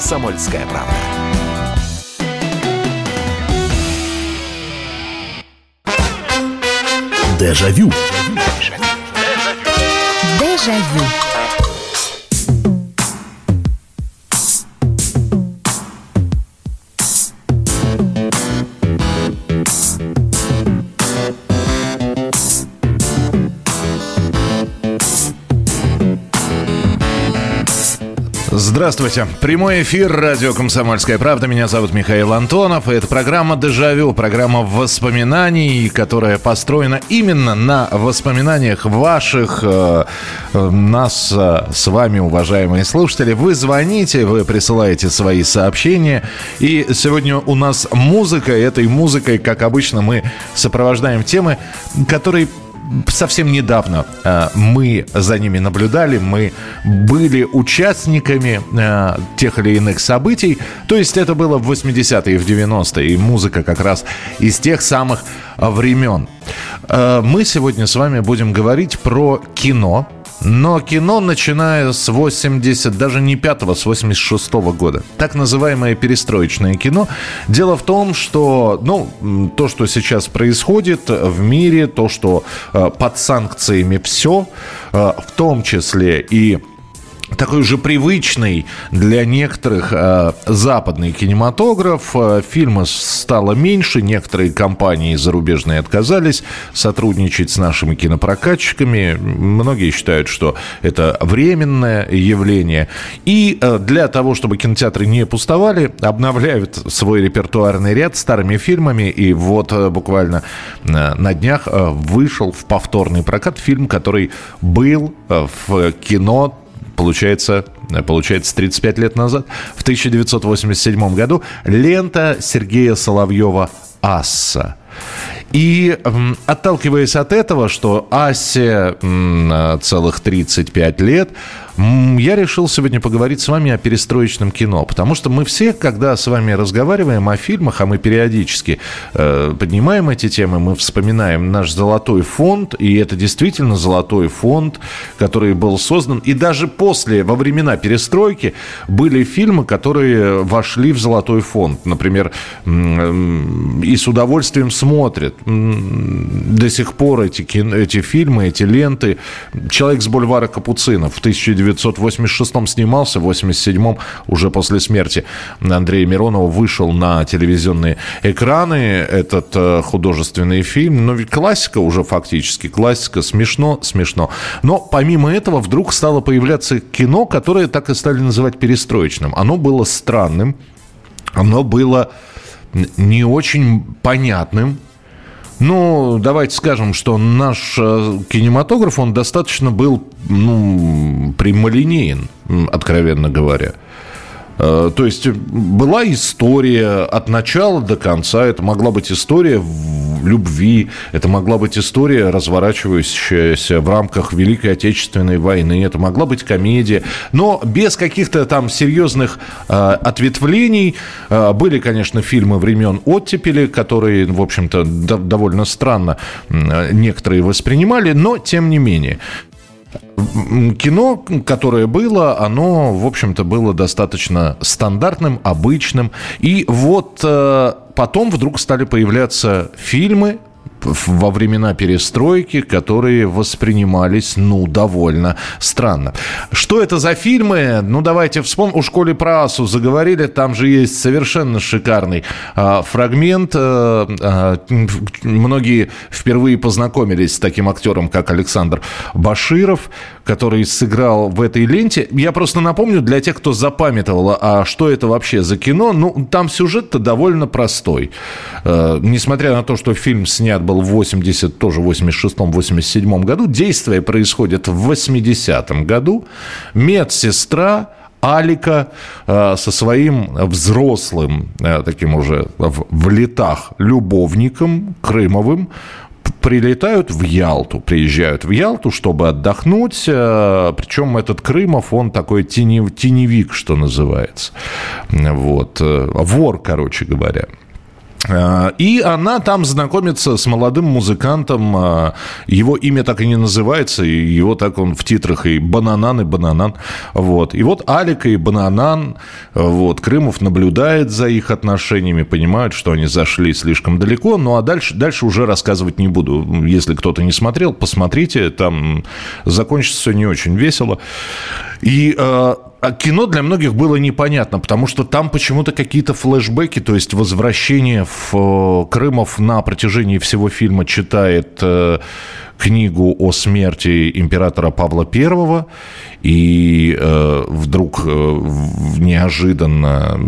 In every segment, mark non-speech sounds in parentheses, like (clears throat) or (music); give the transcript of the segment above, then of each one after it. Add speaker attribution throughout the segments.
Speaker 1: «Комсомольская правда».
Speaker 2: Дежавю.
Speaker 3: Дежавю.
Speaker 4: Здравствуйте. Прямой эфир радио «Комсомольская правда». Меня зовут Михаил Антонов. И это программа «Дежавю», программа воспоминаний, которая построена именно на воспоминаниях ваших, э, э, нас э, с вами, уважаемые слушатели. Вы звоните, вы присылаете свои сообщения. И сегодня у нас музыка. Этой музыкой, как обычно, мы сопровождаем темы, которые совсем недавно э, мы за ними наблюдали, мы были участниками э, тех или иных событий. То есть это было в 80-е и в 90-е, и музыка как раз из тех самых времен. Э, мы сегодня с вами будем говорить про кино, но кино, начиная с 80, даже не 5 с 86 -го года. Так называемое перестроечное кино. Дело в том, что ну, то, что сейчас происходит в мире, то, что э, под санкциями все, э, в том числе и такой уже привычный для некоторых э, западный кинематограф. Э, фильма стало меньше, некоторые компании зарубежные отказались сотрудничать с нашими кинопрокатчиками. Многие считают, что это временное явление. И э, для того, чтобы кинотеатры не пустовали, обновляют свой репертуарный ряд старыми фильмами. И вот э, буквально э, на днях э, вышел в повторный прокат фильм, который был э, в кино получается, получается 35 лет назад, в 1987 году, лента Сергея Соловьева «Асса». И отталкиваясь от этого, что Асе целых 35 лет, я решил сегодня поговорить с вами о перестроечном кино, потому что мы все, когда с вами разговариваем о фильмах, а мы периодически э, поднимаем эти темы, мы вспоминаем наш золотой фонд, и это действительно золотой фонд, который был создан, и даже после, во времена перестройки, были фильмы, которые вошли в золотой фонд, например, и с удовольствием смотрят до сих пор эти, эти фильмы, эти ленты. «Человек с бульвара Капуцинов» в 1900 1986 снимался, в 87 уже после смерти Андрея Миронова вышел на телевизионные экраны этот э, художественный фильм. Но ведь классика уже фактически, классика, смешно, смешно. Но помимо этого вдруг стало появляться кино, которое так и стали называть перестроечным. Оно было странным, оно было не очень понятным, ну, давайте скажем, что наш э, кинематограф, он достаточно был ну, прямолинеен, откровенно говоря. Э, то есть была история от начала до конца. Это могла быть история любви, это могла быть история, разворачивающаяся в рамках Великой Отечественной войны, это могла быть комедия, но без каких-то там серьезных э, ответвлений. Э, были, конечно, фильмы времен оттепели, которые, в общем-то, довольно странно э, некоторые воспринимали, но тем не менее кино, которое было, оно, в общем-то, было достаточно стандартным, обычным. И вот э, потом вдруг стали появляться фильмы, во времена перестройки, которые воспринимались, ну, довольно странно. Что это за фильмы? Ну, давайте вспомним. У школе про Асу заговорили, там же есть совершенно шикарный а, фрагмент. А, а, многие впервые познакомились с таким актером, как Александр Баширов, который сыграл в этой ленте. Я просто напомню для тех, кто запамятовал, а что это вообще за кино. Ну, там сюжет-то довольно простой. А, несмотря на то, что фильм снят был в 80, тоже в 86-87 году. Действие происходит в 80-м году. Медсестра Алика э, со своим взрослым, э, таким уже в, в летах любовником Крымовым прилетают в Ялту, приезжают в Ялту, чтобы отдохнуть. Э, причем этот Крымов, он такой тенев, теневик, что называется. Вот. Вор, короче говоря. Э, и она там знакомится с молодым музыкантом. Э, его имя так и не называется, и его так он в титрах и Бананан, и Бананан. Вот. И вот Алика и Бананан, э, вот, Крымов наблюдает за их отношениями, понимают, что они зашли слишком далеко. Ну, а дальше, дальше уже рассказывать не буду. Если кто-то не смотрел, посмотрите, там закончится все не очень весело. И кино для многих было непонятно, потому что там почему-то какие-то флешбеки, то есть возвращение в э, Крымов на протяжении всего фильма читает э, книгу о смерти императора Павла I, и э, вдруг э, неожиданно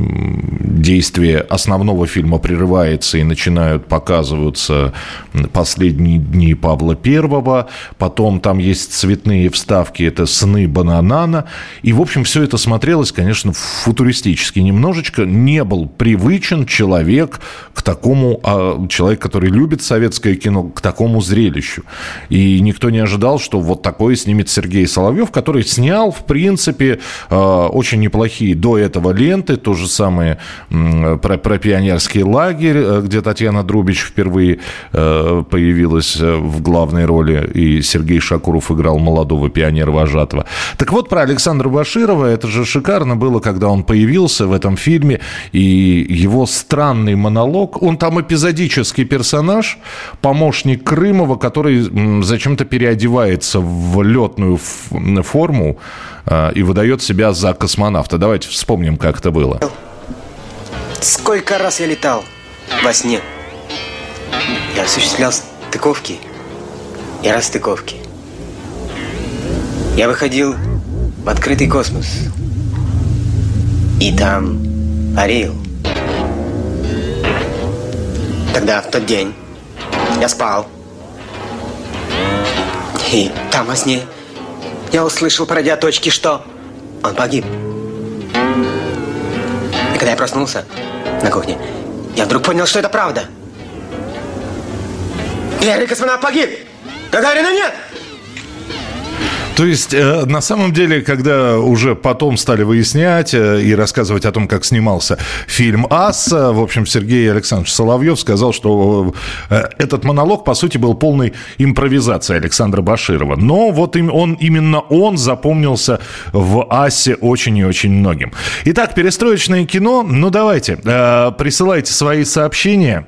Speaker 4: действие основного фильма прерывается и начинают показываться последние дни Павла I, потом там есть цветные вставки, это сны Бананана, и, в общем, все это смотрелось, конечно, футуристически немножечко, не был привычен человек к такому, а, человек, который любит советское кино, к такому зрелищу. И никто не ожидал, что вот такое снимет Сергей Соловьев, который снял, в принципе, э, очень неплохие до этого ленты, то же самое про, про пионерский лагерь, э, где Татьяна Друбич впервые э, появилась в главной роли, и Сергей Шакуров играл молодого пионера-вожатого. Так вот, про Александра Баширова, это же шикарно было, когда он появился в этом фильме, и его странный монолог, он там эпизодический персонаж, помощник Крымова, который зачем-то переодевается в летную форму э, и выдает себя за космонавта. Давайте вспомним, как это было.
Speaker 1: Сколько раз я летал во сне. Я осуществлял стыковки и расстыковки. Я выходил в открытый космос. И там парил. Тогда, в тот день, я спал. И там во сне я услышал по радиоточке, что он погиб. И когда я проснулся на кухне, я вдруг понял, что это правда. Первый космонавт погиб! Гагарина нет!
Speaker 4: То есть, э, на самом деле, когда уже потом стали выяснять э, и рассказывать о том, как снимался фильм «Ас», в общем, Сергей Александрович Соловьев сказал, что э, этот монолог, по сути, был полной импровизацией Александра Баширова. Но вот им, он, именно он запомнился в «Асе» очень и очень многим. Итак, перестроечное кино. Ну, давайте, присылайте свои сообщения.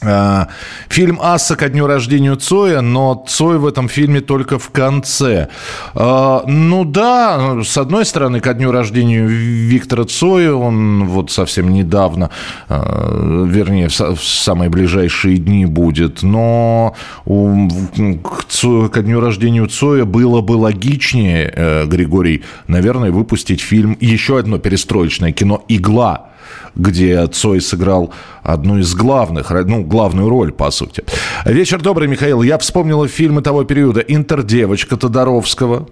Speaker 4: А, фильм «Асса» ко дню рождения Цоя, но Цой в этом фильме только в конце. А, ну да, с одной стороны, ко дню рождения Виктора Цоя, он вот совсем недавно, а, вернее, в самые ближайшие дни будет, но ко дню рождения Цоя было бы логичнее, э, Григорий, наверное, выпустить фильм, еще одно перестроечное кино «Игла», где Цой сыграл одну из главных, ну, главную роль, по сути. Вечер добрый, Михаил. Я вспомнила фильмы того периода «Интердевочка» Тодоровского,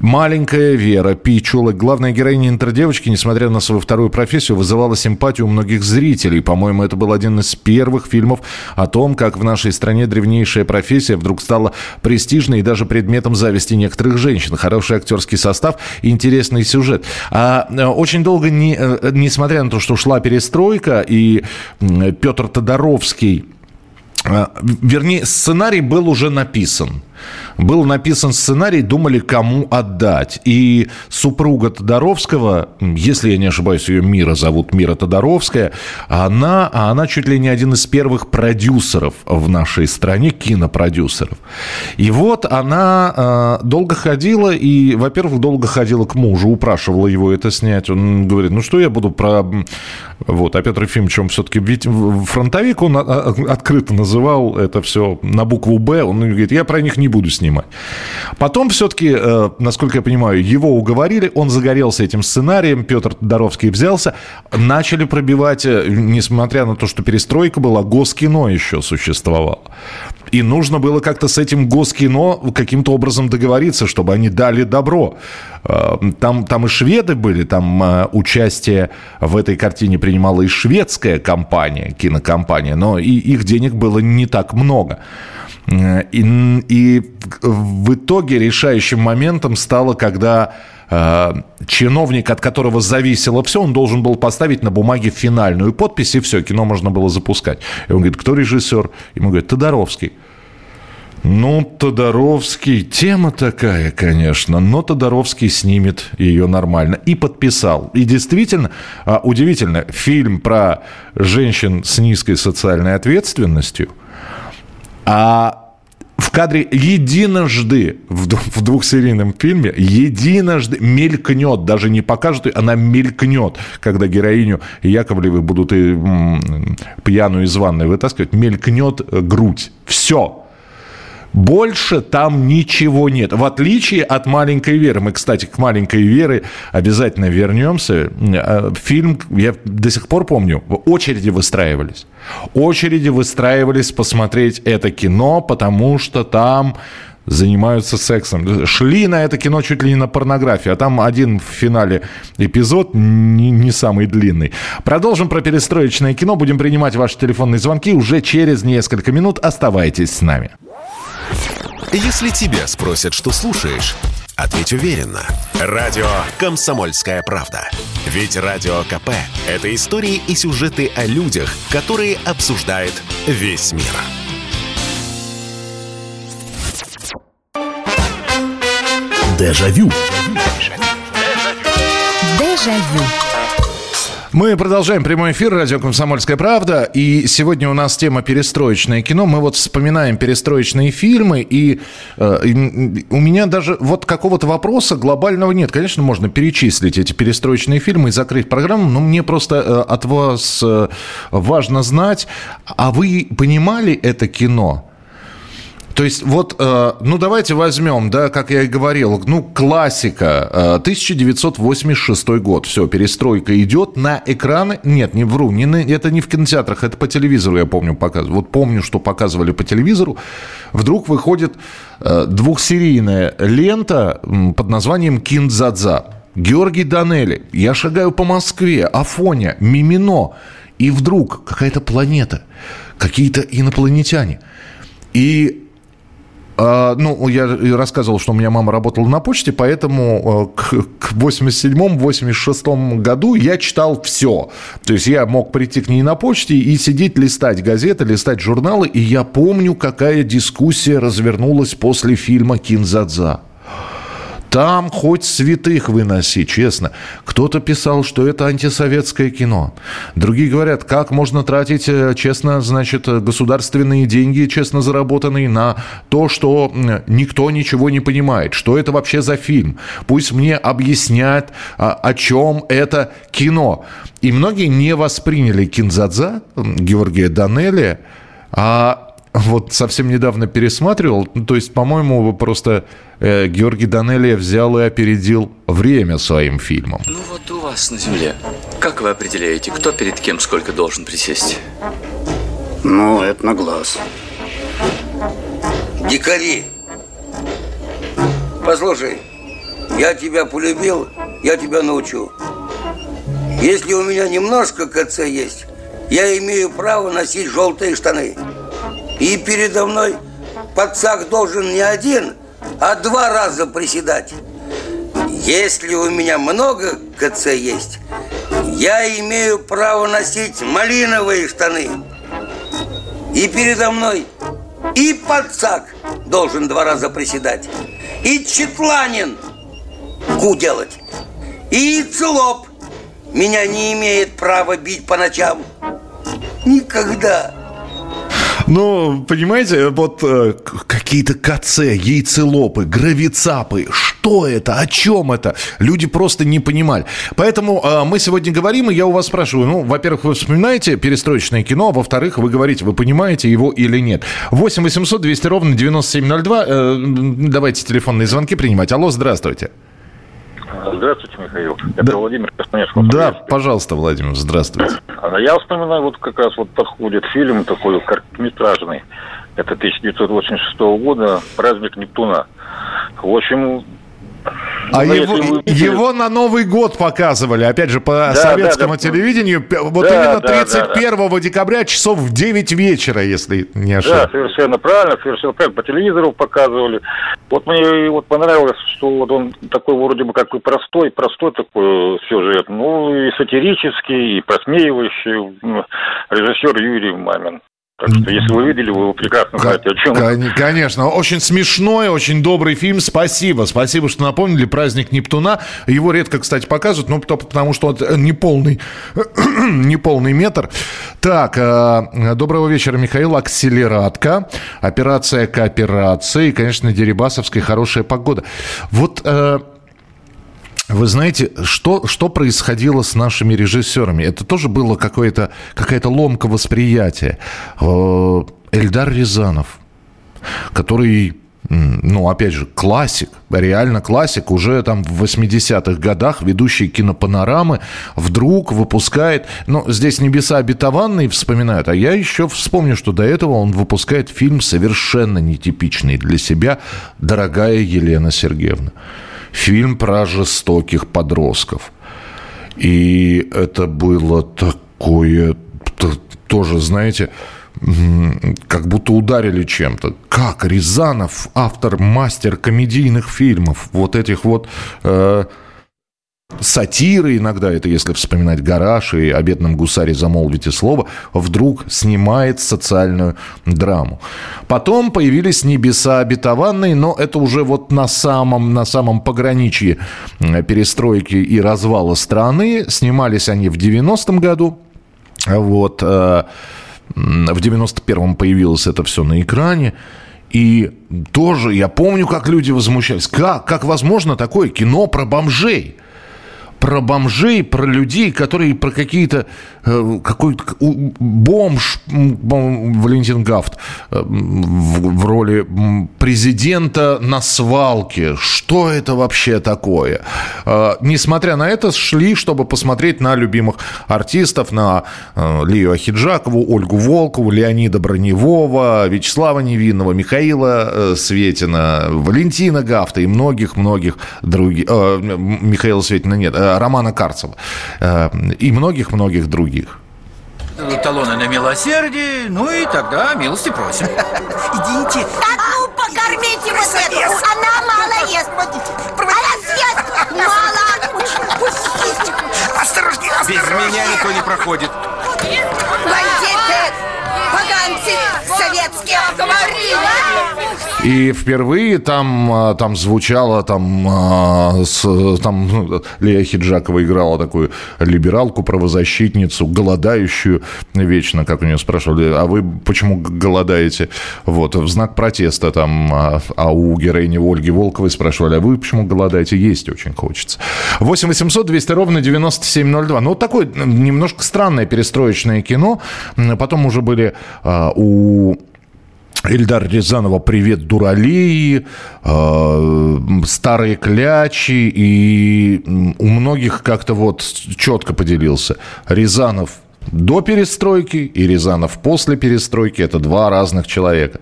Speaker 4: Маленькая Вера Пичула, главная героиня интердевочки, несмотря на свою вторую профессию, вызывала симпатию у многих зрителей. По-моему, это был один из первых фильмов о том, как в нашей стране древнейшая профессия вдруг стала престижной и даже предметом зависти некоторых женщин. Хороший актерский состав, интересный сюжет. А э, очень долго, не, э, несмотря на то, что шла перестройка, и Петр Тодоровский э, Вернее, сценарий был уже написан. Был написан сценарий, думали, кому отдать. И супруга Тодоровского, если я не ошибаюсь, ее Мира зовут Мира Тодоровская, она, она чуть ли не один из первых продюсеров в нашей стране, кинопродюсеров. И вот она э, долго ходила, и, во-первых, долго ходила к мужу, упрашивала его это снять. Он говорит, ну что я буду про... Вот, а Петр Ефимович, он все-таки фронтовик, он открыто называл это все на букву «Б», он говорит, я про них не буду снимать. Потом все-таки, э, насколько я понимаю, его уговорили, он загорелся этим сценарием, Петр Тодоровский взялся, начали пробивать, э, несмотря на то, что перестройка была, Госкино еще существовало. И нужно было как-то с этим Госкино каким-то образом договориться, чтобы они дали добро. Э, там, там и шведы были, там участие в этой картине принимала и шведская компания, кинокомпания, но и их денег было не так много. И, и в итоге решающим моментом стало, когда э, чиновник, от которого зависело все, он должен был поставить на бумаге финальную подпись, и все, кино можно было запускать. И он говорит, кто режиссер? Ему говорят, Тодоровский. Ну, Тодоровский, тема такая, конечно, но Тодоровский снимет ее нормально. И подписал. И действительно, а, удивительно, фильм про женщин с низкой социальной ответственностью, а в кадре единожды в, в двухсерийном фильме единожды мелькнет, даже не покажут, она мелькнет, когда героиню Яковлевы будут и, м, пьяную из ванной вытаскивать, мелькнет грудь. Все. Больше там ничего нет. В отличие от «Маленькой Веры». Мы, кстати, к «Маленькой Веры» обязательно вернемся. Э, фильм, я до сих пор помню, в очереди выстраивались. Очереди выстраивались посмотреть это кино, потому что там занимаются сексом. Шли на это кино чуть ли не на порнографию, а там один в финале эпизод не, не самый длинный. Продолжим про перестроечное кино. Будем принимать ваши телефонные звонки уже через несколько минут. Оставайтесь с нами.
Speaker 2: Если тебя спросят, что слушаешь, ответь уверенно. Радио «Комсомольская правда». Ведь Радио КП – это истории и сюжеты о людях, которые обсуждает весь мир.
Speaker 4: Дежавю. Дежавю. Мы продолжаем прямой эфир радио «Комсомольская правда». И сегодня у нас тема «Перестроечное кино». Мы вот вспоминаем перестроечные фильмы. И, э, и у меня даже вот какого-то вопроса глобального нет. Конечно, можно перечислить эти перестроечные фильмы и закрыть программу. Но мне просто э, от вас э, важно знать, а вы понимали это кино? То есть вот, э, ну давайте возьмем, да, как я и говорил, ну классика, э, 1986 год, все, перестройка идет на экраны, нет, не вру, не на, это не в кинотеатрах, это по телевизору, я помню, показывали. Вот помню, что показывали по телевизору, вдруг выходит э, двухсерийная лента под названием «Киндзадза». Георгий Данели, я шагаю по Москве, Афоня, Мимино, и вдруг какая-то планета, какие-то инопланетяне. И ну, я рассказывал, что у меня мама работала на почте, поэтому э, к 87-86 году я читал все. То есть я мог прийти к ней на почте и сидеть, листать газеты, листать журналы. И я помню, какая дискуссия развернулась после фильма «Кинзадза». Там хоть святых выноси, честно. Кто-то писал, что это антисоветское кино. Другие говорят, как можно тратить, э, честно, значит, государственные деньги, честно заработанные, на то, что никто ничего не понимает. Что это вообще за фильм? Пусть мне объяснят, а, о чем это кино. И многие не восприняли Кинзадза Георгия Данелия, а вот совсем недавно пересматривал. Ну, то есть, по-моему, просто э, Георгий Данелия взял и опередил время своим фильмом.
Speaker 3: Ну вот у вас на земле. Как вы определяете, кто перед кем сколько должен присесть?
Speaker 5: Ну, это на глаз.
Speaker 6: Дикари! Послушай, я тебя полюбил, я тебя научу. Если у меня немножко КЦ есть, я имею право носить желтые штаны. И передо мной подсак должен не один, а два раза приседать. Если у меня много КЦ есть, я имею право носить малиновые штаны. И передо мной и подсак должен два раза приседать, и четланин ку делать, и целоп меня не имеет права бить по ночам. Никогда.
Speaker 4: Ну, понимаете, вот э, какие-то КЦ, яйцелопы, гравицапы, что это, о чем это? Люди просто не понимали. Поэтому э, мы сегодня говорим, и я у вас спрашиваю, ну, во-первых, вы вспоминаете перестроечное кино, а во-вторых, вы говорите, вы понимаете его или нет. 8 800 200 ровно 9702, э, давайте телефонные звонки принимать. Алло, здравствуйте.
Speaker 7: Здравствуйте, Михаил. Это
Speaker 4: да.
Speaker 7: Владимир Кастанецкий.
Speaker 4: Да, пожалуйста, Владимир, здравствуйте.
Speaker 7: А я вспоминаю, вот как раз вот подходит фильм такой короткометражный. Это 1986 года «Праздник Нептуна». В общем,
Speaker 4: А
Speaker 7: Ну,
Speaker 4: его,
Speaker 7: вы
Speaker 4: его на Новый год показывали, опять же, по
Speaker 7: Да,
Speaker 4: советскому
Speaker 7: да, да.
Speaker 4: телевидению. Вот
Speaker 7: Да,
Speaker 4: именно
Speaker 7: да, да,
Speaker 4: 31 декабря часов в 9 вечера, если не
Speaker 7: Да,
Speaker 4: ошибаюсь.
Speaker 7: совершенно правильно, совершенно правильно. По телевизору показывали. Вот мне вот понравилось, что вот он такой вроде бы как бы простой, простой такой сюжет. Ну и сатирический, и просмеивающий. Режиссер Юрий Мамин. Так что, если вы видели, вы прекрасно знаете, о чем.
Speaker 4: Кон- Конечно, очень смешной, очень добрый фильм. Спасибо, спасибо, что напомнили. Праздник Нептуна. Его редко, кстати, показывают, ну, потому- что это не полный, (clears throat) не полный метр. Так, э, доброго вечера, Михаил. Акселератка, операция кооперации и, конечно, Дерибасовская хорошая погода. Вот э, вы знаете, что, что происходило с нашими режиссерами? Это тоже было какое-то, какая-то ломка восприятия. Э, Эльдар Рязанов, который, ну, опять же, классик, реально классик, уже там в 80-х годах ведущий кинопанорамы вдруг выпускает, ну, здесь «Небеса обетованные» вспоминают, а я еще вспомню, что до этого он выпускает фильм совершенно нетипичный для себя «Дорогая Елена Сергеевна». Фильм про жестоких подростков. И это было такое, тоже, знаете, как будто ударили чем-то. Как Рязанов, автор, мастер комедийных фильмов, вот этих вот э, сатиры иногда, это если вспоминать «Гараж» и «О бедном гусаре замолвите слово», вдруг снимает социальную драму. Потом появились «Небеса обетованные», но это уже вот на самом, на самом пограничье э, перестройки и развала страны. Снимались они в 90-м году. Вот. э, В 91-м появилось это все на экране. И тоже я помню, как люди возмущались. Как, как возможно такое кино про бомжей? Про бомжей, про людей, которые про какие-то э, какой-то бомж бом- Валентин Гафт э, в, в роли президента на свалке. Что это вообще такое? Э, несмотря на это, шли, чтобы посмотреть на любимых артистов, на э, Лию Ахиджакову, Ольгу Волкову, Леонида Броневого, Вячеслава Невинного, Михаила э, Светина, Валентина Гафта и многих-многих других. э, Михаила Светина нет, э, Романа Карцева э, и многих-многих других.
Speaker 8: талоны на милосердие, ну и тогда милости просим. (laughs)
Speaker 9: Идите.
Speaker 10: Так, ну, покормите вот эту. Она мало ест. Она съест (laughs) мало. Пустите.
Speaker 9: Осторожнее,
Speaker 8: Без меня никто не проходит.
Speaker 10: Бандиты, советские, говорила.
Speaker 4: И впервые там, а, там звучало, там, а, с- там ну, Лея Хиджакова играла такую либералку, правозащитницу, голодающую вечно, как у нее спрашивали, а вы почему голодаете? Вот, в знак протеста там, а, а у героини Ольги Волковой спрашивали, а вы почему голодаете? Есть очень хочется. 8 800 200 ровно 9702. Ну, вот такое немножко странное перестроечное кино. Потом уже были у Ильдар Рязанова «Привет, дуралеи», э, «Старые клячи», и у многих как-то вот четко поделился. Рязанов до перестройки и Рязанов после перестройки – это два разных человека.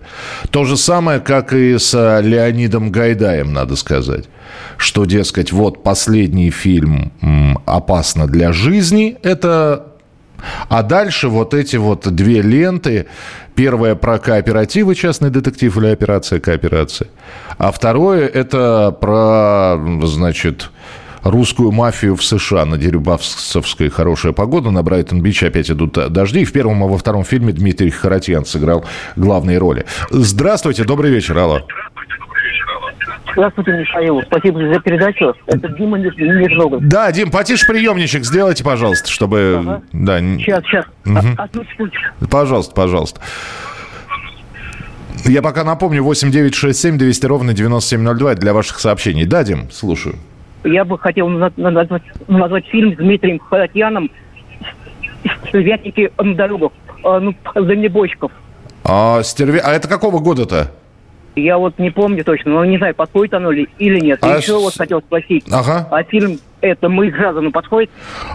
Speaker 4: То же самое, как и с Леонидом Гайдаем, надо сказать. Что, дескать, вот последний фильм «Опасно для жизни» – это а дальше вот эти вот две ленты. Первая про кооперативы, частный детектив или операция кооперация. А второе это про, значит, русскую мафию в США. На Дерюбасовской хорошая погода, на Брайтон-Бич опять идут дожди. И в первом и во втором фильме Дмитрий Харатьян сыграл главные роли. Здравствуйте, добрый вечер, алло.
Speaker 11: Здравствуйте, Михаил. Спасибо за передачу. Это Дима Ниж- Нижногород.
Speaker 4: Да, Дим, потише приемничек сделайте, пожалуйста, чтобы...
Speaker 11: Ага.
Speaker 4: Да,
Speaker 11: Сейчас, сейчас.
Speaker 4: Мгм.
Speaker 11: А-.
Speaker 4: Пожалуйста, пожалуйста. Я пока напомню, 8 9 6 7 200 ровно 9702 это для ваших сообщений. Да, Дим, слушаю.
Speaker 11: Я бы хотел на- на- назвать, назвать фильм с Дмитрием Харатьяном «Стервятники на дорогах». А, ну, дальнобойщиков.
Speaker 4: А, стерве... а это какого года-то?
Speaker 11: Я вот не помню точно, но не знаю, подходит оно ли или нет.
Speaker 4: А
Speaker 11: еще
Speaker 4: с-
Speaker 11: вот хотел спросить.
Speaker 4: Ага.
Speaker 11: А фильм это мы из джаза, ну, подходит?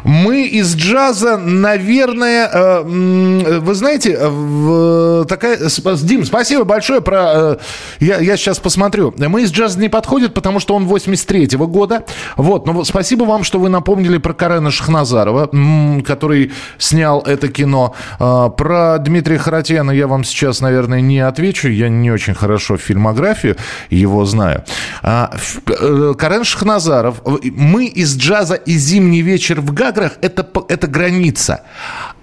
Speaker 4: Мы из джаза, наверное, э, вы знаете, э, такая... Дим, спасибо большое про... Э, я, я сейчас посмотрю. Мы из джаза не подходит, потому что он 83-го года. Вот, но спасибо вам, что вы напомнили про Карена Шахназарова, который снял это кино. Про Дмитрия Харатьяна я вам сейчас, наверное, не отвечу. Я не очень хорошо фильмографию его знаю. А, Карен Шахназаров. Мы из джаза и «Зимний вечер в Гаграх» это, – это граница.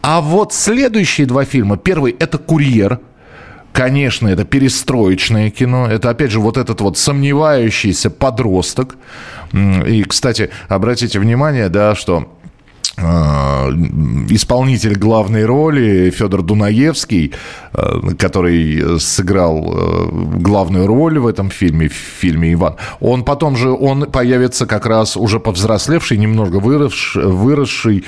Speaker 4: А вот следующие два фильма. Первый – это «Курьер», Конечно, это перестроечное кино. Это, опять же, вот этот вот сомневающийся подросток. И, кстати, обратите внимание, да, что исполнитель главной роли Федор Дунаевский, э, который сыграл э, главную роль в этом фильме, в фильме «Иван», он потом же, он появится как раз уже повзрослевший, немного выросший, выросший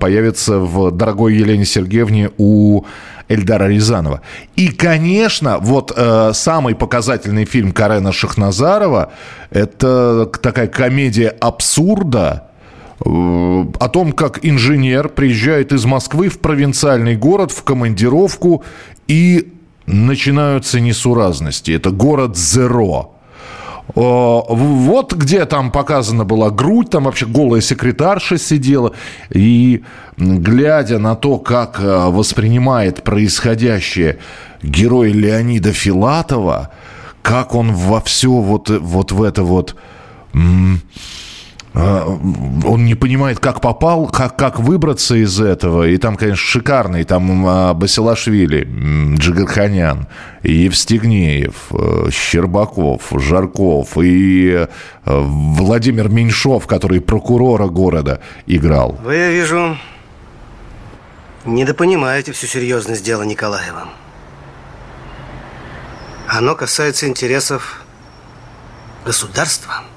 Speaker 4: появится в «Дорогой Елене Сергеевне» у Эльдара Рязанова. И, конечно, вот э, самый показательный фильм Карена Шахназарова – это такая комедия абсурда, о том, как инженер приезжает из Москвы в провинциальный город в командировку и начинаются несуразности. Это город Зеро. Э, вот где там показана была грудь, там вообще голая секретарша сидела. И глядя на то, как э, воспринимает происходящее герой Леонида Филатова, как он во все вот, вот в это вот он не понимает, как попал, как, как выбраться из этого. И там, конечно, шикарный. Там а, Басилашвили, Джигарханян, Евстигнеев, э, Щербаков, Жарков и э, Владимир Меньшов, который прокурора города играл.
Speaker 12: Вы, я вижу, недопонимаете всю серьезность дела Николаева. Оно касается интересов государства –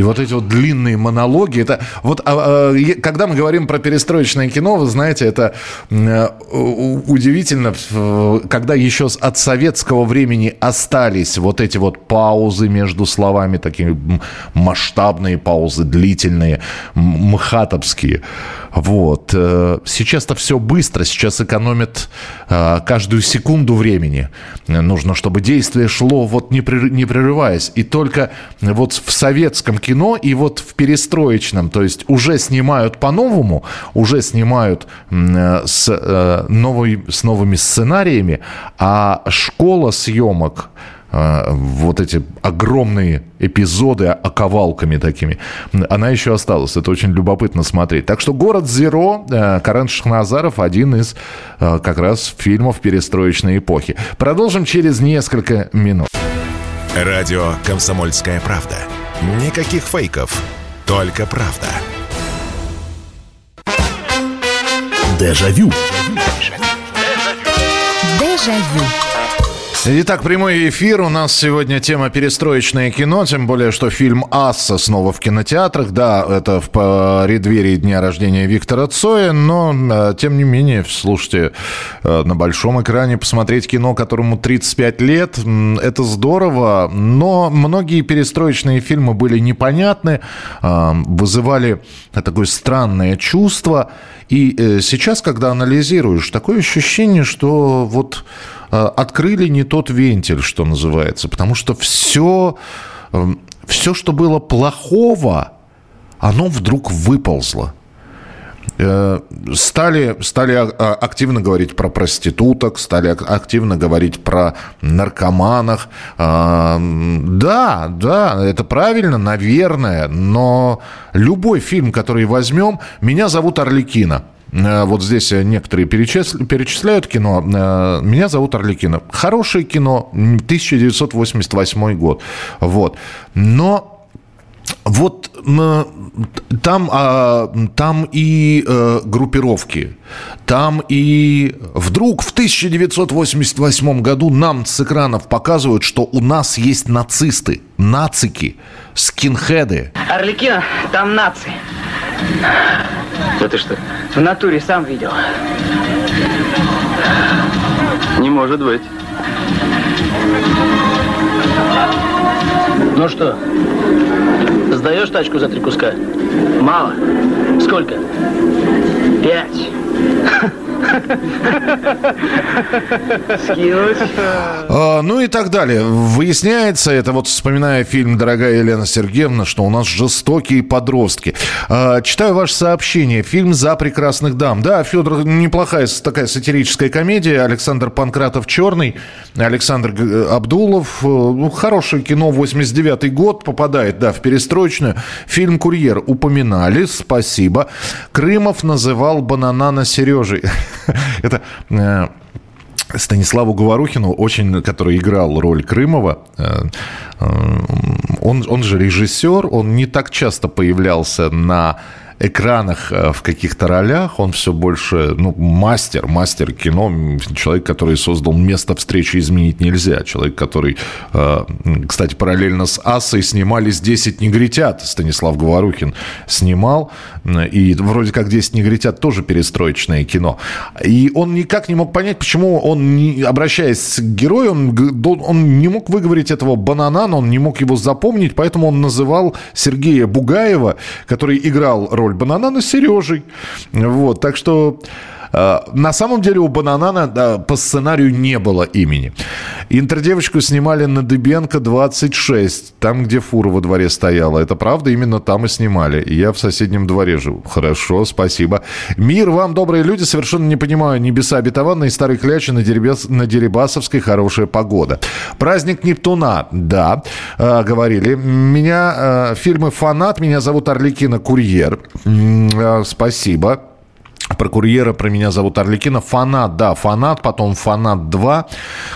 Speaker 4: И вот эти вот длинные монологи, это вот а, а, когда мы говорим про перестроечное кино, вы знаете, это э, удивительно, когда еще от советского времени остались вот эти вот паузы между словами, такие масштабные паузы, длительные, мхатовские. Вот. Э, сейчас-то все быстро, сейчас экономят э, каждую секунду времени. Нужно, чтобы действие шло вот не прерываясь. И только вот в советском кино и вот в перестроечном, то есть уже снимают по-новому, уже снимают э, с, новой, с новыми сценариями, а школа съемок а, вот эти огромные эпизоды оковалками такими, она еще осталась. Это очень любопытно смотреть. Так что «Город Зеро», э, Карен Шахназаров, один из э, как раз фильмов перестроечной эпохи. Продолжим через несколько минут.
Speaker 2: Радио «Комсомольская правда». Никаких фейков, только правда. Дежавю.
Speaker 4: Дежавю. Итак, прямой эфир. У нас сегодня тема перестроечное кино, тем более, что фильм «Асса» снова в кинотеатрах. Да, это в преддверии дня рождения Виктора Цоя, но, э, тем не менее, слушайте, э, на большом экране посмотреть кино, которому 35 лет, это здорово, но многие перестроечные фильмы были непонятны, э, вызывали такое странное чувство. И сейчас, когда анализируешь, такое ощущение, что вот открыли не тот вентиль, что называется, потому что все, эм, все, что было плохого, оно вдруг выползло э, стали, стали а, активно говорить про проституток, стали активно говорить про наркоманах. А, да, да, это правильно, наверное, но любой фильм, который возьмем, меня зовут Орликина. Э, вот здесь некоторые перечисляют кино. Э, меня зовут Орликина. Хорошее кино, 1988 год. Вот. Но вот там, а, там и э, группировки, там и вдруг в 1988 году нам с экранов показывают, что у нас есть нацисты, нацики, скинхеды.
Speaker 11: Орликина, там нации.
Speaker 3: Это что?
Speaker 11: В натуре сам видел.
Speaker 13: Не может быть. Ну что, сдаешь тачку за три куска? Мало. Сколько? Пять.
Speaker 4: Скинуть. А, ну и так далее. Выясняется, это вот вспоминая фильм «Дорогая Елена Сергеевна», что у нас жестокие подростки. А, читаю ваше сообщение. Фильм «За прекрасных дам». Да, Федор, неплохая такая сатирическая комедия. Александр Панкратов «Черный», Александр Абдулов. Э, ну, хорошее кино, 89 год, попадает, да, в перестроечную. Фильм «Курьер» упоминали, спасибо. Крымов называл «Бананана Сережей». (laughs) (laughs) Это э, Станиславу Говорухину, очень, который играл роль Крымова, э, он, он же режиссер, он не так часто появлялся на экранах э, в каких-то ролях, он все больше, ну, мастер, мастер кино, человек, который создал место встречи изменить нельзя, человек, который, э, кстати, параллельно с Асой снимались «10 негритят», Станислав Говорухин снимал, и вроде как «10 негритят» тоже перестроечное кино. И он никак не мог понять, почему он, не, обращаясь к герою, он, он не мог выговорить этого бананана, он не мог его запомнить, поэтому он называл Сергея Бугаева, который играл роль роль Бананана Сережей. Вот, так что... Э, на самом деле у Бананана да, по сценарию не было имени. Интердевочку снимали на Дыбенко 26, там, где фура во дворе стояла. Это правда, именно там и снимали. я в соседнем дворе живу. Хорошо, спасибо. Мир вам, добрые люди. Совершенно не понимаю, небеса обетованные, старый клячи на, Деребас, на Дерибасовской хорошая погода. Праздник Нептуна, да, э, говорили. Меня, э, фильмы «Фанат», меня зовут Орликина Курьер. Спасибо. Про курьера, про меня зовут Орликина. Фанат, да, фанат, потом фанат 2.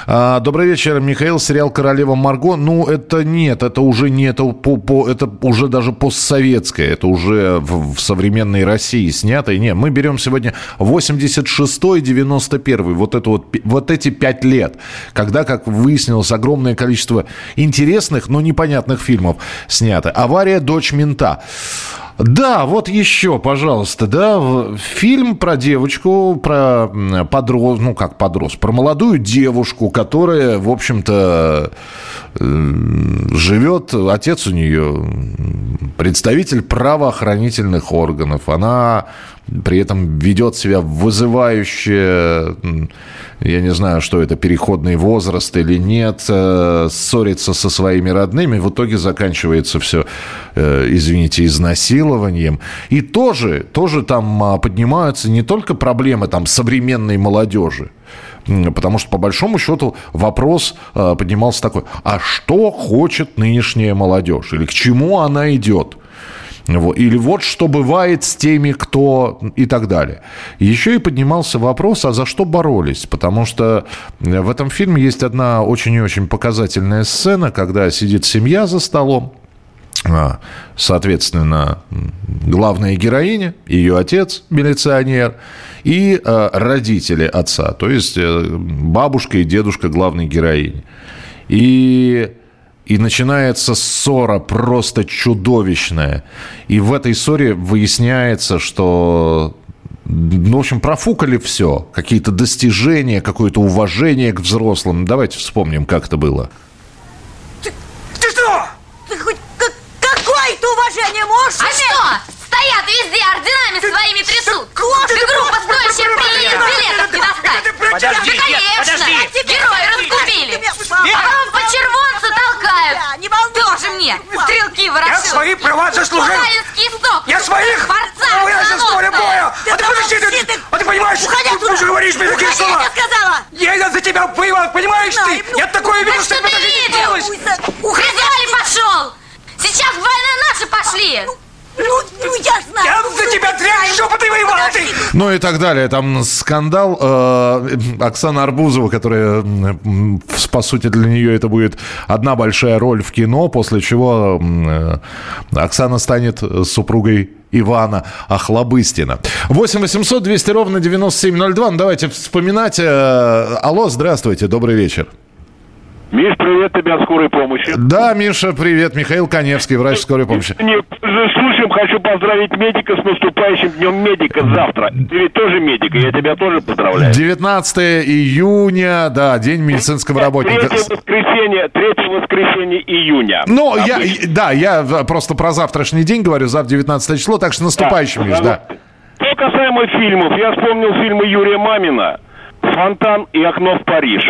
Speaker 4: А, добрый вечер, Михаил. Сериал Королева Марго. Ну, это нет, это уже не, это, по, по, это уже даже постсоветское. Это уже в, в современной России снято. И нет, мы берем сегодня 86-й, 91-й. Вот, это вот, вот эти пять лет, когда, как выяснилось, огромное количество интересных, но непонятных фильмов снято. «Авария. Дочь мента». Да, вот еще, пожалуйста, да, фильм про девочку, про подрос, ну как подрос, про молодую девушку, которая, в общем-то, э, живет, отец у нее представитель правоохранительных органов, она при этом ведет себя вызывающе, я не знаю, что это, переходный возраст или нет, э, ссорится со своими родными, в итоге заканчивается все, э, извините, изнасилованием. И тоже, тоже там а, поднимаются не только проблемы там современной молодежи, Потому что, по большому счету, вопрос э, поднимался такой, а что хочет нынешняя молодежь? Или к чему она идет? Или вот что бывает с теми, кто и так далее. Еще и поднимался вопрос, а за что боролись? Потому что в этом фильме есть одна очень и очень показательная сцена, когда сидит семья за столом, а, Соответственно, главная героиня, ее отец, милиционер, и э, родители отца, то есть э, бабушка и дедушка главной героини. И и начинается ссора просто чудовищная. И в этой ссоре выясняется, что ну, в общем, профукали все. Какие-то достижения, какое-то уважение к взрослым. Давайте вспомним, как это было.
Speaker 10: Ты, ты что? Ты хоть какое-то уважение можешь
Speaker 14: А что? Стоят везде, орденами своими трясут. Ты группа, стоящая билетов не достать.
Speaker 9: Подожди,
Speaker 14: конечно.
Speaker 9: подожди.
Speaker 14: Герои раскупили. А потом по червонцу толкают. Тоже мне. Стрелки ворошил.
Speaker 9: Я свои права заслужил. Я своих.
Speaker 14: Борца.
Speaker 9: Я сейчас с поля боя. А ты подожди, ты, а ты понимаешь, ты же говоришь мне такие слова.
Speaker 10: Я сказала.
Speaker 9: Я за тебя воевал, понимаешь ты? Я такое видел,
Speaker 14: что ты видел? Призвали пошел. Сейчас в война наши пошли.
Speaker 10: Ну, ну, я знаю.
Speaker 9: Я за тебя дрянь шепоты воевал, ты!
Speaker 4: Ну и так далее. Там скандал. Э, Оксана Арбузова, которая, по сути, для нее это будет одна большая роль в кино, после чего э, Оксана станет супругой Ивана Охлобыстина. 8 800 200 ровно 9702. Ну, давайте вспоминать. Э, алло, здравствуйте, добрый вечер.
Speaker 15: Миш, привет тебе от скорой помощи.
Speaker 4: Да, Миша, привет. Михаил Коневский, врач скорой помощи.
Speaker 15: Не, слушаем хочу поздравить медика с наступающим днем медика завтра. Ты ведь тоже медик, я тебя тоже поздравляю.
Speaker 4: 19 июня, да, День медицинского работника.
Speaker 15: Третье воскресенье, третье воскресенье июня.
Speaker 4: Ну, я, да, я просто про завтрашний день говорю, завтра 19 число, так что наступающим, Миш, да.
Speaker 15: Что касаемо фильмов, я вспомнил фильмы Юрия Мамина «Фонтан» и «Окно в Париж».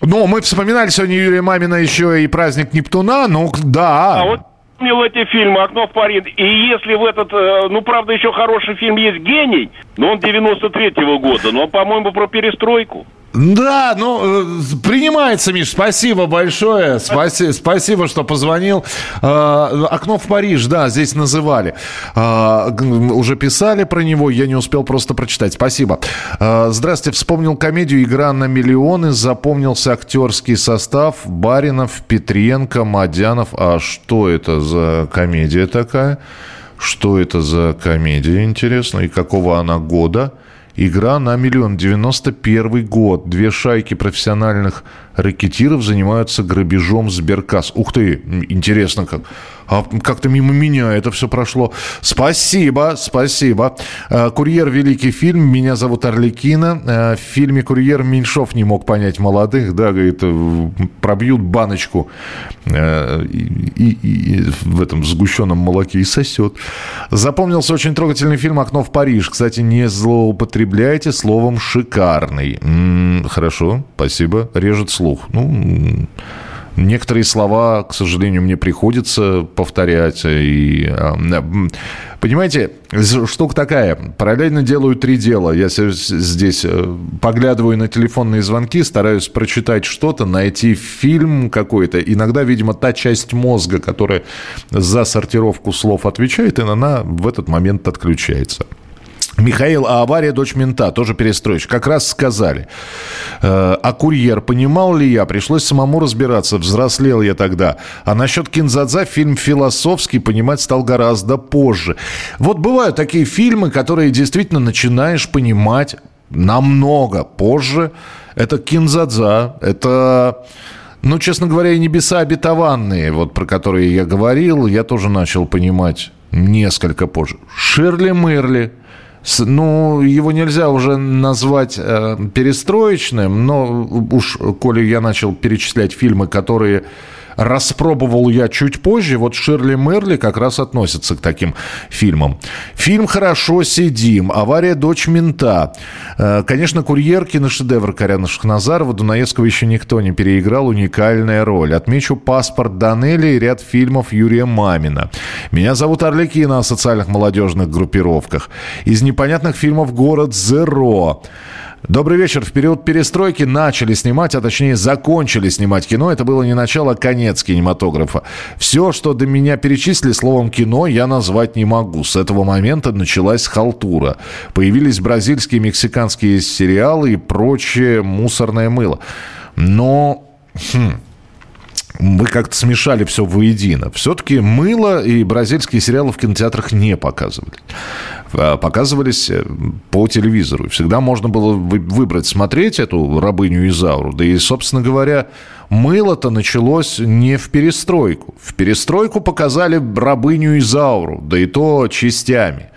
Speaker 4: Ну, мы вспоминали сегодня Юрия Мамина еще и праздник Нептуна, ну, да.
Speaker 15: А вот вспомнил эти фильмы «Окно в Париж». И если в этот, э, ну, правда, еще хороший фильм есть «Гений», но он 93-го года, но, по-моему, про перестройку.
Speaker 4: Да, ну, э, принимается, Миш, спасибо большое, спасибо, спасибо что позвонил. Э, окно в Париж, да, здесь называли. Э, уже писали про него, я не успел просто прочитать. Спасибо. Здравствуйте, вспомнил комедию «Игра на миллионы», запомнился актерский состав Баринов, Петренко, Мадянов. А что это за комедия такая? Что это за комедия, интересно, и какого она года? Игра на миллион. 91 год. Две шайки профессиональных ракетиров занимаются грабежом Сберкасс. Ух ты, интересно как. А как-то мимо меня это все прошло. Спасибо, спасибо. Э, «Курьер» – великий фильм. Меня зовут Орликина. Э, в фильме «Курьер» Меньшов не мог понять молодых. Да, говорит, э, пробьют баночку и, и, и в этом сгущенном молоке и сосет. Запомнился очень трогательный фильм «Окно в Париж». Кстати, не злоупотребляйте словом «шикарный». М-м, хорошо, спасибо. Режет слух. Ну, Некоторые слова, к сожалению, мне приходится повторять. И, а, понимаете, штука такая. Параллельно делаю три дела. Я здесь э, поглядываю на телефонные звонки, стараюсь прочитать что-то, найти фильм какой-то. Иногда, видимо, та часть мозга, которая за сортировку слов отвечает, и она в этот момент отключается. Михаил, а авария дочь мента, тоже перестроишь. Как раз сказали. Э, а курьер, понимал ли я? Пришлось самому разбираться. Взрослел я тогда. А насчет Кинзадза фильм философский понимать стал гораздо позже. Вот бывают такие фильмы, которые действительно начинаешь понимать намного позже. Это Кинзадза, это... Ну, честно говоря, и небеса обетованные, вот про которые я говорил, я тоже начал понимать несколько позже. Ширли Мырли – ну, его нельзя уже назвать э, перестроечным, но уж, коли я начал перечислять фильмы, которые распробовал я чуть позже. Вот Ширли Мерли как раз относится к таким фильмам. Фильм «Хорошо сидим», «Авария дочь мента». Э, конечно, «Курьер» киношедевр Каряна Шахназарова. Дунаевского еще никто не переиграл. Уникальная роль. Отмечу «Паспорт Данели» и ряд фильмов Юрия Мамина. Меня зовут Орликина о социальных молодежных группировках. Из непонятных фильмов «Город Зеро». Добрый вечер. В период перестройки начали снимать, а точнее закончили снимать кино. Это было не начало, а конец кинематографа. Все, что до меня перечислили словом «кино», я назвать не могу. С этого момента началась халтура. Появились бразильские, мексиканские сериалы и прочее мусорное мыло. Но... Хм, вы как-то смешали все воедино. Все-таки мыло и бразильские сериалы в кинотеатрах не показывали. А, показывались э, по телевизору. Всегда можно было выбрать, смотреть эту рабыню Изауру. Да и, собственно говоря, мыло-то началось не в перестройку. В перестройку показали рабыню Изауру, да и то частями.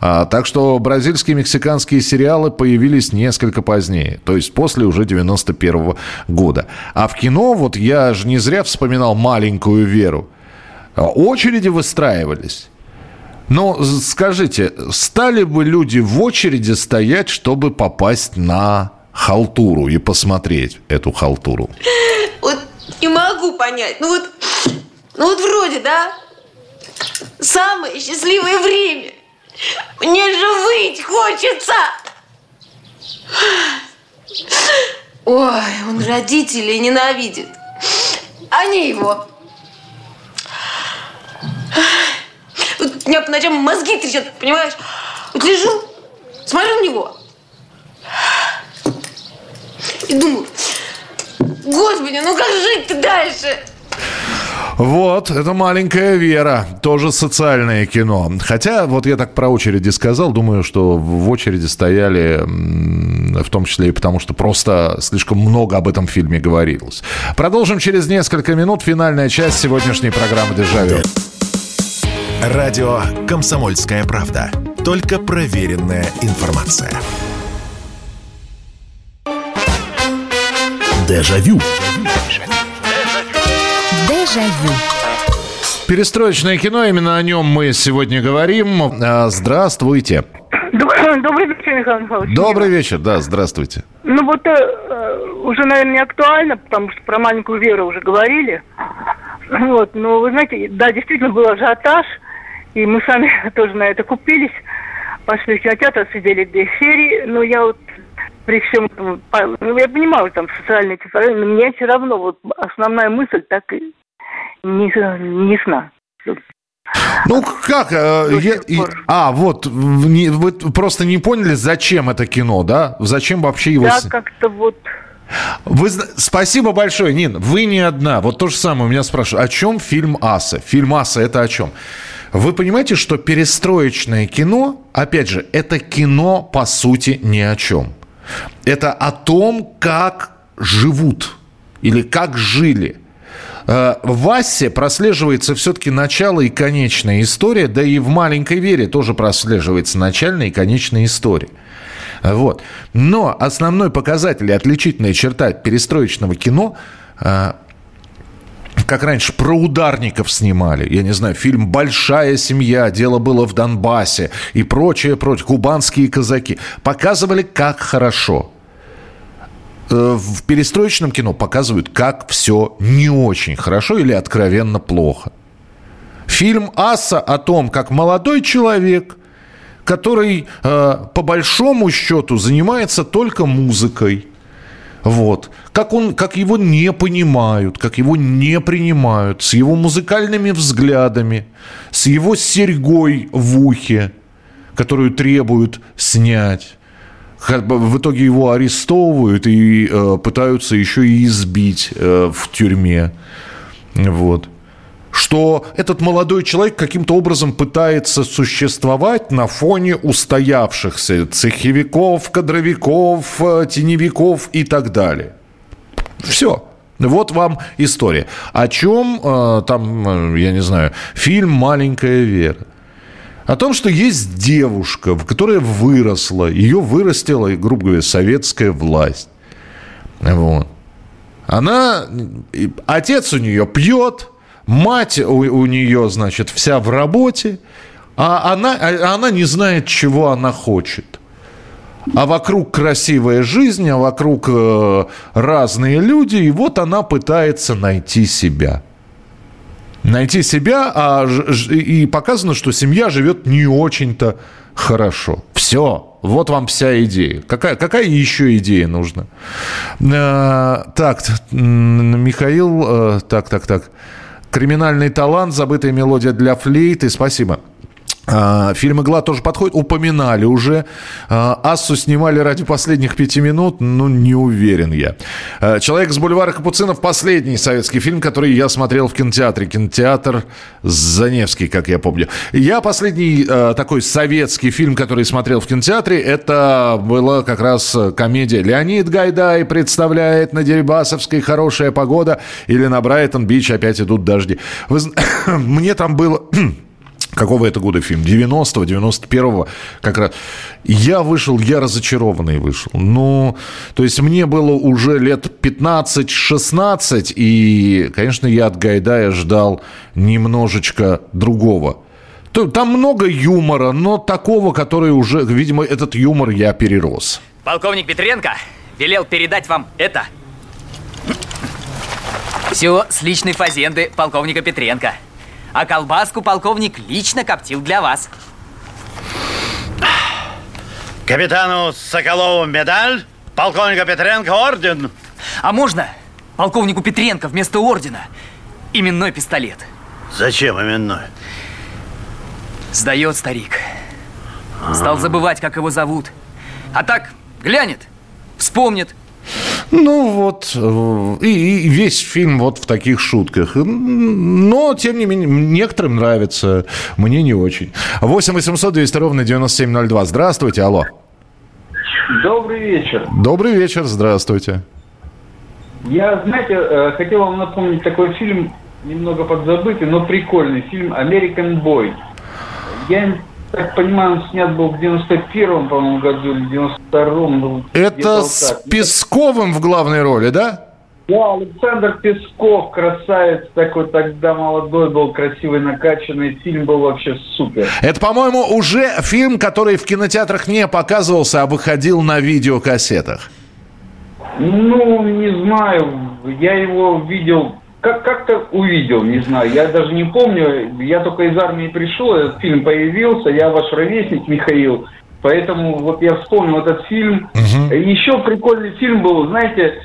Speaker 4: А, так что бразильские мексиканские сериалы появились несколько позднее, то есть после уже 91 -го года. А в кино, вот я же не зря вспоминал «Маленькую Веру», очереди выстраивались. Но скажите, стали бы люди в очереди стоять, чтобы попасть на халтуру и посмотреть эту халтуру?
Speaker 16: Вот не могу понять. Ну вот, ну вот вроде, да? Самое счастливое время. Мне же выть хочется. Ой, он родителей ненавидит. Они его. Вот у меня по ночам мозги трещат, понимаешь? Вот лежу, смотрю на него. И думаю, господи, ну как жить-то дальше?
Speaker 4: Вот, это маленькая Вера, тоже социальное кино. Хотя, вот я так про очереди сказал, думаю, что в очереди стояли, в том числе и потому, что просто слишком много об этом фильме говорилось. Продолжим через несколько минут. Финальная часть сегодняшней программы «Дежавю».
Speaker 2: Радио «Комсомольская правда». Только проверенная информация. Дежавю.
Speaker 4: Дежавю. Перестроечное кино, именно о нем мы сегодня говорим. А, Здравствуйте.
Speaker 11: Добрый вечер, Михаил Михайлович.
Speaker 4: Добрый вечер, да, здравствуйте.
Speaker 11: Ну вот э, уже, наверное, не актуально, потому что про маленькую Веру уже говорили. Вот, но вы знаете, да, действительно был ажиотаж, и мы сами (laughs) тоже на это купились. Пошли в кинотеатр, сидели две серии, но я вот при всем этом, ну, я понимаю, там социальные цифры, но мне все равно вот основная мысль так и не, не ясна.
Speaker 4: Ну как? э, я- и- а, вот, не- вы просто не поняли, зачем это кино, да? Зачем вообще его...
Speaker 11: Да, как-то вот...
Speaker 4: Вы, спасибо большое, Нин. Вы не одна. Вот то же самое у меня спрашивают. О чем фильм «Аса»? Фильм «Аса» это о чем? Вы понимаете, что перестроечное кино, опять же, это кино по сути ни о чем. Это о том, как живут или как жили. Э, В Васе прослеживается все-таки начало и конечная история, да и в «Маленькой Вере» тоже прослеживается начальная и конечная история. Вот. Но основной показатель и отличительная черта перестроечного кино э, как раньше про ударников снимали. Я не знаю, фильм «Большая семья», «Дело было в Донбассе» и прочее, прочее. «Кубанские казаки». Показывали, как хорошо. Э, В перестроечном кино показывают, как все не очень хорошо или откровенно плохо. Фильм «Аса» о том, как молодой человек, который э, по большому счету занимается только музыкой, вот. Как, он, как его не понимают, как его не принимают, с его музыкальными взглядами, с его серьгой в ухе, которую требуют снять. В итоге его арестовывают и э, пытаются еще и избить э, в тюрьме. Вот. Что этот молодой человек каким-то образом пытается существовать на фоне устоявшихся цеховиков, кадровиков, э, теневиков и так далее. Все. Вот вам история. О чем э, там, э, я не знаю, фильм «Маленькая Вера». О том, что есть девушка, в- которая выросла, ее вырастила, грубо говоря, советская власть. Вот. Она, отец у нее пьет, мать у, у нее, значит, вся в работе, а она, а она не знает, чего она хочет. А вокруг красивая жизнь, а вокруг э, разные люди, и вот она пытается найти себя. Найти себя, а, и показано, что семья живет не очень-то хорошо. Все. Вот вам вся идея. Какая, какая еще идея нужна? Э, так, Михаил, э, так, так, так. Криминальный талант, забытая мелодия для флейты. Спасибо. А, Фильм «Игла» тоже подходит. Упоминали уже. А, «Ассу» снимали ради последних пяти минут. Ну, не уверен я. А, «Человек с бульвара Капуцинов» – последний советский фильм, который я смотрел в кинотеатре. Кинотеатр Заневский, как я помню. Я последний такой советский фильм, который смотрел в кинотеатре, это была как раз комедия «Леонид Гайдай представляет на Дерибасовской хорошая погода» или на Брайтон-Бич опять идут дожди. Вы (coughs) Мне там было... Какого это года фильм? 90-го, 91-го как раз. Я вышел, я разочарованный вышел. Ну, то есть мне было уже лет 15-16, и, конечно, я от Гайдая ждал немножечко другого. Там много юмора, но такого, который уже, видимо, этот юмор я перерос.
Speaker 17: Полковник Петренко велел передать вам это. Все с личной фазенды полковника Петренко. А колбаску полковник лично коптил для вас.
Speaker 18: Капитану Соколову медаль, полковника Петренко орден.
Speaker 17: А можно полковнику Петренко вместо ордена именной пистолет?
Speaker 18: Зачем именной?
Speaker 17: Сдает старик. Стал забывать, как его зовут. А так глянет, вспомнит.
Speaker 4: Ну вот, э, и, и весь фильм вот в таких шутках. Но, тем не менее, некоторым нравится, мне не очень. 8 800 200 ровно 9702. Здравствуйте, алло.
Speaker 19: Добрый вечер.
Speaker 4: Добрый вечер, здравствуйте.
Speaker 19: Я, знаете, э, хотел вам напомнить такой фильм, немного подзабытый, но прикольный фильм «American Boy». Я так понимаю, он снят был в 91-м, по-моему, году или 92-м. Ну,
Speaker 4: Это с
Speaker 19: так.
Speaker 4: Песковым в главной роли, да?
Speaker 19: Да, Александр Песков, красавец такой, тогда молодой был, красивый, накачанный. Фильм был вообще супер.
Speaker 4: Это, по-моему, уже фильм, который в кинотеатрах не показывался, а выходил на видеокассетах.
Speaker 19: Ну, не знаю, я его видел, как- как-то увидел, не знаю, я даже не помню, я только из армии пришел, этот фильм появился, я ваш ровесник, Михаил, поэтому вот я вспомнил этот фильм. Еще прикольный фильм был, знаете,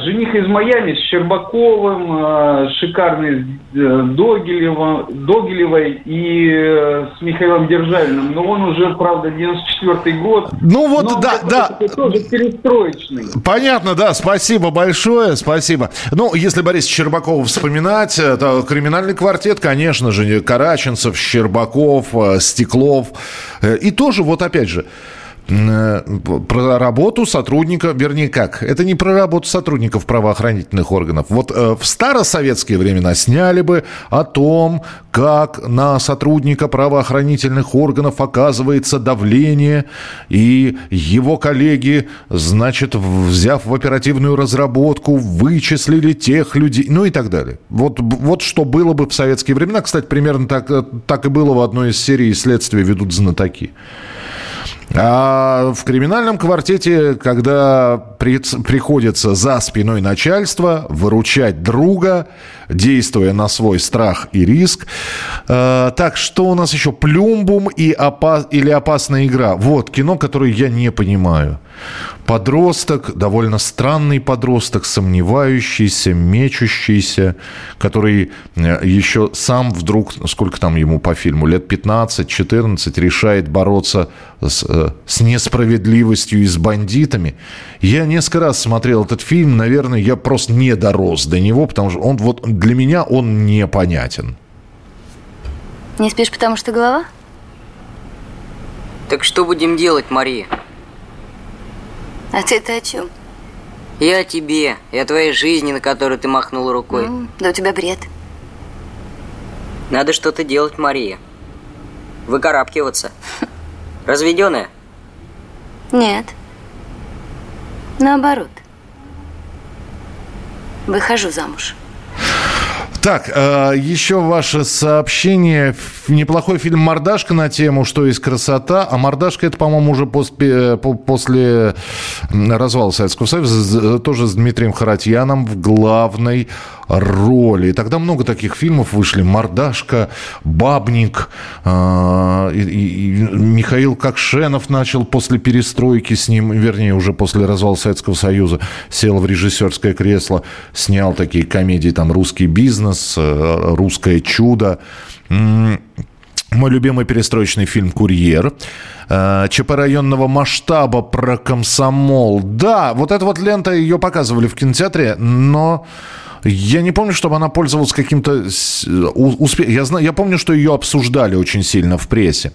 Speaker 19: «Жених из Майами» с Щербаковым, а, шикарный с э, Догилевым, Догилевой и э, с Михаилом Державиным, но он уже, правда, 94 год.
Speaker 4: Ну вот,
Speaker 19: Но
Speaker 4: да, да.
Speaker 19: тоже перестроечный.
Speaker 4: Понятно, да, спасибо большое, спасибо. Ну, если Борис Щербакова вспоминать, э, то криминальный квартет, конечно же, Караченцев, Щербаков, Стеклов. И тоже, вот опять же, про работу сотрудника, вернее, как, это не про работу сотрудников правоохранительных органов. Вот э, в старосоветские времена сняли бы о том, как на сотрудника правоохранительных органов оказывается давление, и его коллеги, значит, взяв в оперативную разработку, вычислили тех людей, ну и так далее. Вот, вот что было бы в советские времена. Кстати, примерно так, э, так и было в одной из серий «Следствие ведут знатоки». А в криминальном квартете, когда при- приходится за спиной начальства выручать друга, действуя на свой страх и риск. Э, так, что у нас еще? Плюмбум и опа- или опасная игра. Вот, кино, которое я не понимаю. Подросток, довольно странный подросток, сомневающийся, мечущийся, который э, еще сам вдруг, сколько там ему по фильму, лет 15-14, решает бороться с, э, с несправедливостью и с бандитами. Я несколько раз смотрел этот фильм, наверное, я просто не дорос до него, потому что он вот для меня он непонятен.
Speaker 20: Не спишь, потому что голова?
Speaker 21: Так что будем делать, Мария?
Speaker 20: А ты-то о чем?
Speaker 21: Я о тебе и о твоей жизни, на которую ты махнула рукой.
Speaker 20: Ну, да у тебя бред.
Speaker 21: Надо что-то делать, Мария. Выкарабкиваться. Разведенная?
Speaker 20: Нет. Наоборот. Выхожу замуж.
Speaker 4: Так, э, еще ваше сообщение. Неплохой фильм «Мордашка» на тему «Что есть красота». А «Мордашка» это, по-моему, уже после, по- после развала Советского Союза. Тоже с Дмитрием Харатьяном в главной роли. И тогда много таких фильмов вышли. «Мордашка», «Бабник». и Михаил Кокшенов начал после перестройки с ним, вернее, уже после развала Советского Союза, сел в режиссерское кресло, снял такие комедии, там, «Русский бизнес», э, «Русское чудо». Мой любимый перестроечный фильм «Курьер». Э, ЧП районного масштаба про комсомол. Да, вот эта вот лента, ее показывали в кинотеатре, но я не помню, чтобы она пользовалась каким-то с- у- успе- Я, знаю, я помню, что ее обсуждали очень сильно в прессе.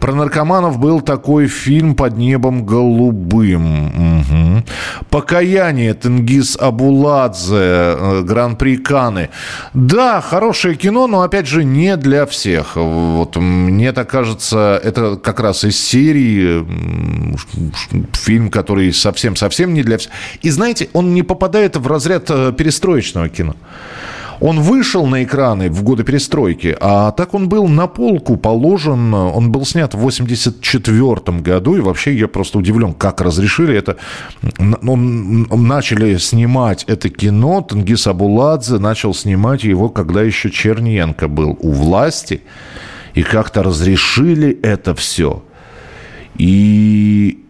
Speaker 4: Про наркоманов был такой фильм «Под небом голубым». Мгм. «Покаяние» Тенгиз Абуладзе, э, Гран-при Каны. Да, хорошее кино, но, опять же, не для всех. Вот мне так кажется, это как раз из серии фильм, который совсем-совсем не для всех. И знаете, он не попадает в разряд э, перестроечного кино. Он вышел на экраны в годы перестройки, а так он был на полку положен. Он был снят в 84 году, и вообще я просто удивлен, как разрешили это. Н- ну, начали снимать это кино, Тенгиз Абуладзе начал снимать его, когда еще Черненко был у власти, и как-то разрешили это все. И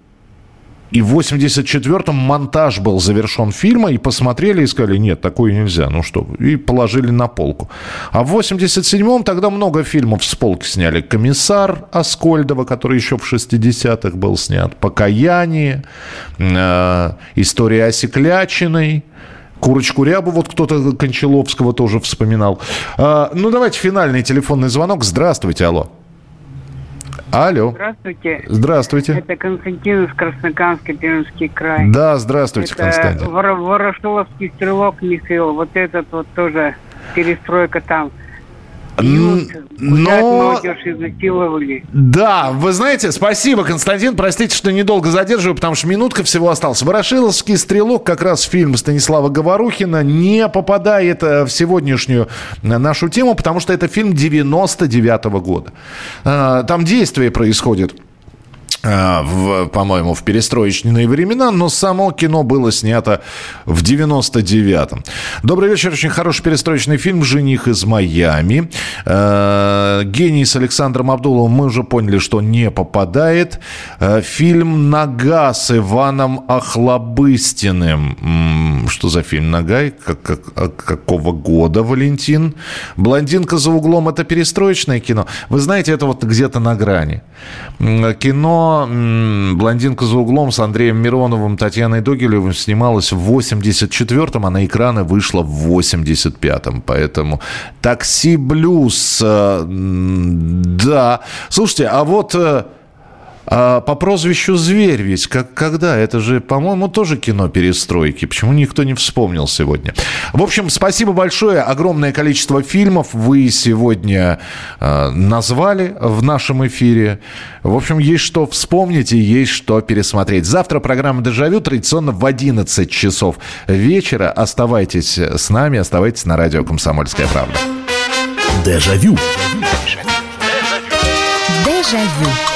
Speaker 4: и в 84-м монтаж был завершен фильма, и посмотрели и сказали, нет, такое нельзя, ну что, вы», и положили на полку. А в 87-м тогда много фильмов с полки сняли. «Комиссар» Аскольдова, который еще в 60-х был снят, «Покаяние», э, «История Осеклячиной», Курочку рябу, вот кто-то Кончаловского тоже вспоминал. А, ну, давайте финальный телефонный звонок. Здравствуйте, алло. Алло.
Speaker 22: Здравствуйте.
Speaker 4: Здравствуйте.
Speaker 22: Это Константин из Краснокамска, Пермский край.
Speaker 4: Да, здравствуйте,
Speaker 22: Это
Speaker 4: Константин.
Speaker 22: Вор- Ворошиловский стрелок Михаил. Вот этот вот тоже перестройка там.
Speaker 4: Но... Да, вы знаете, спасибо, Константин. Простите, что недолго задерживаю, потому что минутка всего осталась. «Ворошиловский стрелок», как раз фильм Станислава Говорухина, не попадает э, в сегодняшнюю э, нашу тему, потому что это фильм 99 года. Э, Там действие происходит в, по-моему, в перестроечные времена, но само кино было снято в 99-м. Добрый вечер. Очень хороший перестроечный фильм «Жених из Майами». Э, Гений с Александром Абдуловым мы уже поняли, что не попадает. Э, Фильм «Нога» с Иваном Охлобыстиным. М, Что за фильм «Нога»? Как- как- а какого года, Валентин? «Блондинка за углом» — это перестроечное кино. Вы знаете, это вот где-то на грани. М, «Блондинка за углом» с Андреем Мироновым, Татьяной Догилевым снималось в 84-м, а на экраны вышло в 85-м. Поэтому «Такси Блюз», э, да. Слушайте, а вот... а по прозвищу «Зверь» ведь, как, когда? Это же, по-моему, тоже кино перестройки. Почему никто не вспомнил сегодня? В общем, спасибо большое. Огромное количество фильмов вы сегодня э, назвали в нашем эфире. В общем, есть что вспомнить и есть что пересмотреть. Завтра программа «Дежавю» традиционно в 11 часов вечера. Оставайтесь с нами, оставайтесь на радио «Комсомольская правда».
Speaker 2: Дежавю.
Speaker 23: Дежавю.